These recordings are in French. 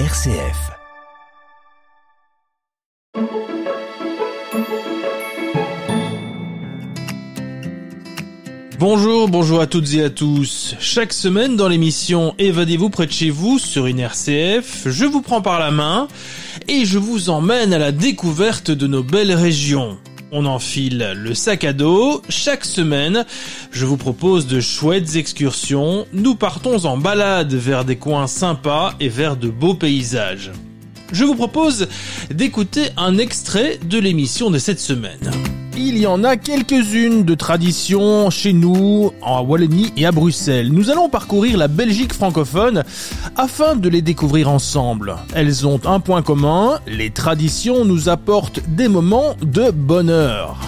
RCF. Bonjour, bonjour à toutes et à tous. Chaque semaine dans l'émission Évadez-vous près de chez vous sur une RCF, je vous prends par la main et je vous emmène à la découverte de nos belles régions. On enfile le sac à dos. Chaque semaine, je vous propose de chouettes excursions. Nous partons en balade vers des coins sympas et vers de beaux paysages. Je vous propose d'écouter un extrait de l'émission de cette semaine. Il y en a quelques-unes de traditions chez nous, en Wallonie et à Bruxelles. Nous allons parcourir la Belgique francophone afin de les découvrir ensemble. Elles ont un point commun, les traditions nous apportent des moments de bonheur.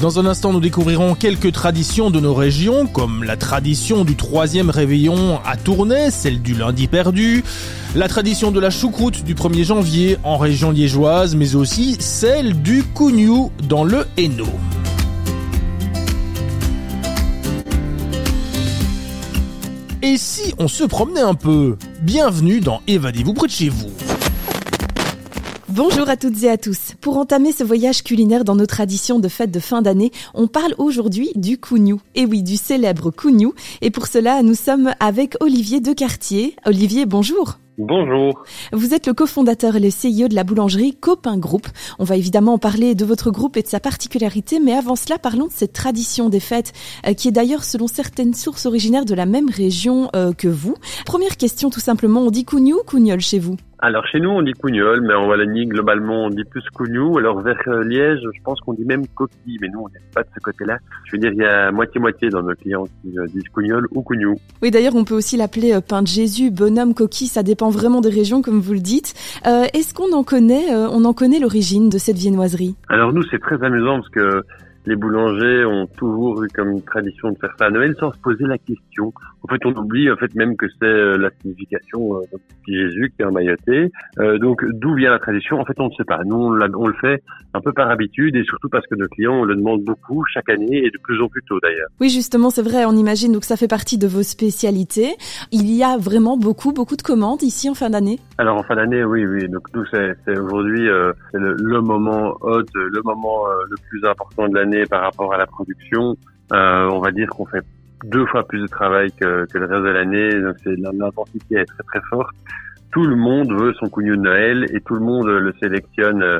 Dans un instant, nous découvrirons quelques traditions de nos régions, comme la tradition du troisième réveillon à Tournai, celle du lundi perdu, la tradition de la choucroute du 1er janvier en région liégeoise, mais aussi celle du cougnou dans le Hainaut. Et si on se promenait un peu? Bienvenue dans Évadez-vous près de chez vous. Bonjour à toutes et à tous. Pour entamer ce voyage culinaire dans nos traditions de fête de fin d'année, on parle aujourd'hui du cougnou. Et oui, du célèbre cougnou. Et pour cela, nous sommes avec Olivier Decartier. Olivier, bonjour. Bonjour. Vous êtes le cofondateur et le CEO de la boulangerie Copain Group. On va évidemment parler de votre groupe et de sa particularité, mais avant cela, parlons de cette tradition des fêtes, euh, qui est d'ailleurs, selon certaines sources originaires de la même région euh, que vous. Première question, tout simplement, on dit cougnou ou cougnol chez vous? Alors chez nous on dit cougnol, mais en Wallonie globalement on dit plus cougnou. Alors vers euh, Liège, je pense qu'on dit même coquille, mais nous on n'est pas de ce côté-là. Je veux dire il y a moitié-moitié dans nos clients qui disent cougnol ou cougnou. Oui d'ailleurs on peut aussi l'appeler pain de Jésus, bonhomme, coquille, ça dépend vraiment des régions comme vous le dites. Euh, Est-ce qu'on en connaît, euh, on en connaît l'origine de cette viennoiserie? Alors nous c'est très amusant parce que les boulangers ont toujours eu comme tradition de faire ça à Noël sans se poser la question. En fait, on oublie en fait même que c'est euh, la signification euh, de Jésus qui est emmailloté. Euh, donc, d'où vient la tradition? En fait, on ne sait pas. Nous, on, on, le fait un peu par habitude et surtout parce que nos clients le demandent beaucoup chaque année et de plus en plus tôt d'ailleurs. Oui, justement, c'est vrai. On imagine donc ça fait partie de vos spécialités. Il y a vraiment beaucoup, beaucoup de commandes ici en fin d'année? Alors en fin d'année, oui, oui. Donc nous, c'est aujourd'hui euh, le, le, moment hot, le moment euh, le plus important de l'année par rapport à la production. Euh, on va dire qu'on fait deux fois plus de travail que, le reste de l'année. C'est l'intensité est très très forte. Tout le monde veut son cougnou de Noël et tout le monde le sélectionne euh,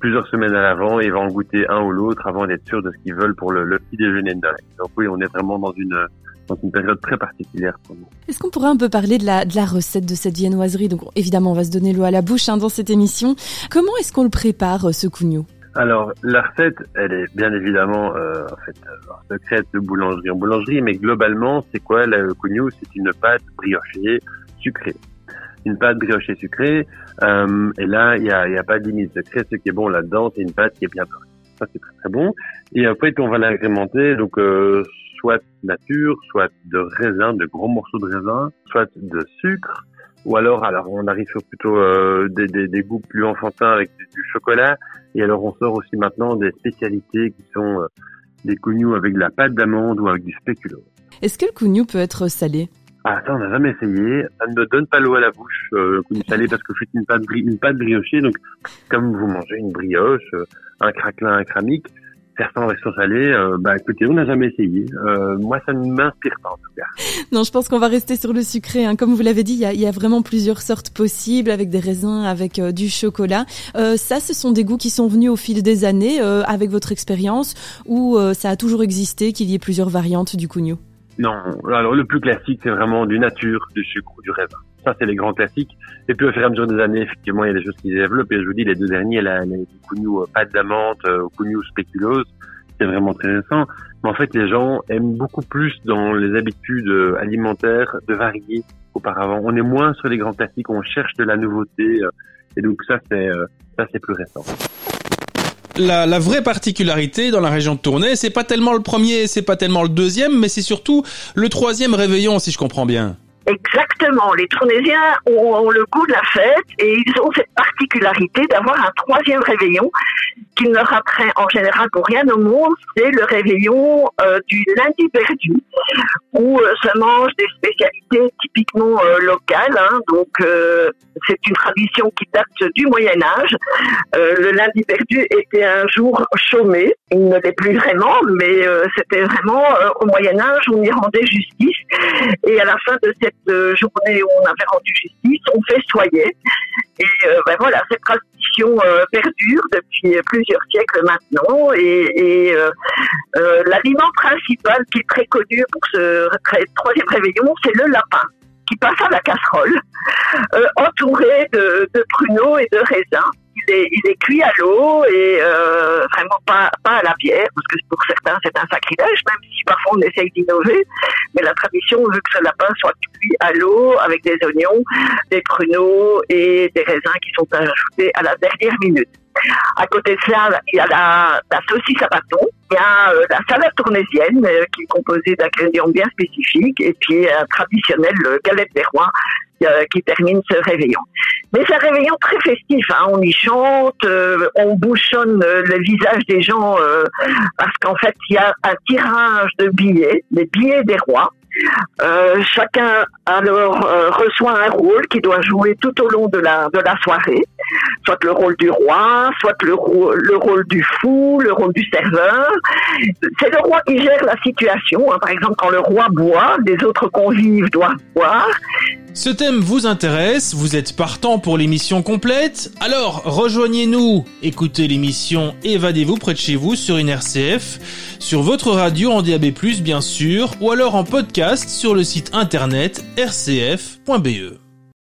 plusieurs semaines à l'avant et va en goûter un ou l'autre avant d'être sûr de ce qu'ils veulent pour le, petit déjeuner de Noël. Donc oui, on est vraiment dans une dans une période très particulière pour nous. Est-ce qu'on pourrait un peu parler de la, recette de cette viennoiserie? Donc évidemment, on va se donner l'eau à la bouche hein, dans cette émission. Comment est-ce qu'on le prépare, ce cougnou alors, la recette, elle est bien évidemment euh, en fait euh, secrète de boulangerie en boulangerie, mais globalement, c'est quoi le cougnou? C'est une pâte briochée sucrée. Une pâte briochée sucrée, euh, et là, il n'y a, y a pas de limite secret. Ce qui est bon là-dedans, c'est une pâte qui est bien briochée. Ça, c'est très très bon. Et après, on va l'agrémenter, donc euh, soit nature, soit de raisin, de gros morceaux de raisin, soit de sucre, ou alors, alors on arrive sur plutôt euh, des, des, des, goûts plus enfantins avec du, chocolat. Et alors on sort aussi maintenant des spécialités qui sont euh, des cougnous avec de la pâte d'amande ou avec du spéculoos. Est-ce que le cougnou peut être salé? Ah, ça, on n'a jamais essayé. Ça ne me donne pas l'eau à la bouche, euh, le cougnou salé, parce que je suis une pâte, une pâte briochée. Donc, comme vous mangez une brioche, euh, un craquelin, un cramique, certains restos salés, euh, bah écoutez, on n'a jamais essayé. Euh, moi, ça ne m'inspire pas en tout cas. Non, je pense qu'on va rester sur le sucré. Hein. Comme vous l'avez dit, il y a, y a, vraiment plusieurs sortes possibles, avec des raisins, avec euh, du chocolat. Euh, ça, ce sont des goûts qui sont venus au fil des années, euh, avec votre expérience, ou ça a toujours existé qu'il y ait plusieurs variantes du cougnou Non, alors le plus classique, c'est vraiment du nature, du sucre ou du raisin. Ça, c'est les grands classiques. Et puis, au fur et à mesure des années, effectivement, il y a des choses qui se développent. Et je vous dis, les deux derniers, là, les cougnou euh, pâte d'amande, euh, cougnou spéculose, c'est vraiment très récent. Mais en fait, les gens aiment beaucoup plus dans les habitudes euh, alimentaires de varier auparavant. On est moins sur les grands classiques, on cherche de la nouveauté. Et donc, ça, c'est, ça, c'est plus récent. La, la, vraie particularité dans la région de Tournai, c'est pas tellement le premier, c'est pas tellement le deuxième, mais c'est surtout le troisième réveillon, si je comprends bien. Exactement. Les Tournaisiens ont, le goût de la fête et ils ont cette particularité d'avoir un troisième réveillon qu'ils ne rateraient en général pour rien au monde. C'est le réveillon euh, du lundi perdu où euh, se mangent des spécialités typiquement euh, locales. Hein. donc c'est une tradition qui date du Moyen Âge. le lundi perdu était un jour chômé. Il ne l'est plus vraiment, mais c'était vraiment au Moyen Âge on y rendait justice. Et à la fin de cette cette journée où on avait rendu justice, on soyer. Et euh, ben voilà, cette tradition euh, perdure depuis plusieurs siècles maintenant. Et, euh, l'aliment principal qui est très connu pour ce troisième réveillon, c'est le lapin qui passe à la casserole, entouré de, de pruneaux et de raisins il est, cuit à l'eau et euh, vraiment pas, pas à la pierre, parce que pour certains c'est un sacrilège, même si parfois on essaye d'innover. Mais la tradition veut que ce lapin soit cuit à l'eau avec des oignons, des pruneaux et des raisins qui sont ajoutés à la dernière minute. À côté de ça, il y a la, saucisse à bâton, il y a euh, la salade tournaisienne euh, qui est composée d'ingrédients bien spécifiques et puis un traditionnel galette des rois qui termine ce réveillon. Mais c'est un réveillon très festif. Hein. On y chante, euh, on bouchonne euh, le visage des gens euh, parce qu'en fait, il y a un tirage de billets, des billets des rois. chacun alors reçoit un rôle qui doit jouer tout au long de la de la soirée, soit le rôle du roi, soit le, le rôle du fou, le rôle du serveur. C'est le roi qui gère la situation. Hein. Par exemple, quand le roi boit, les autres convives doivent boire. Ce thème vous intéresse, vous êtes partant pour l'émission complète Alors rejoignez-nous, écoutez l'émission Évadez-vous près de chez vous sur une RCF, sur votre radio en DAB+, bien sûr, ou alors en podcast sur le site internet rcf.be.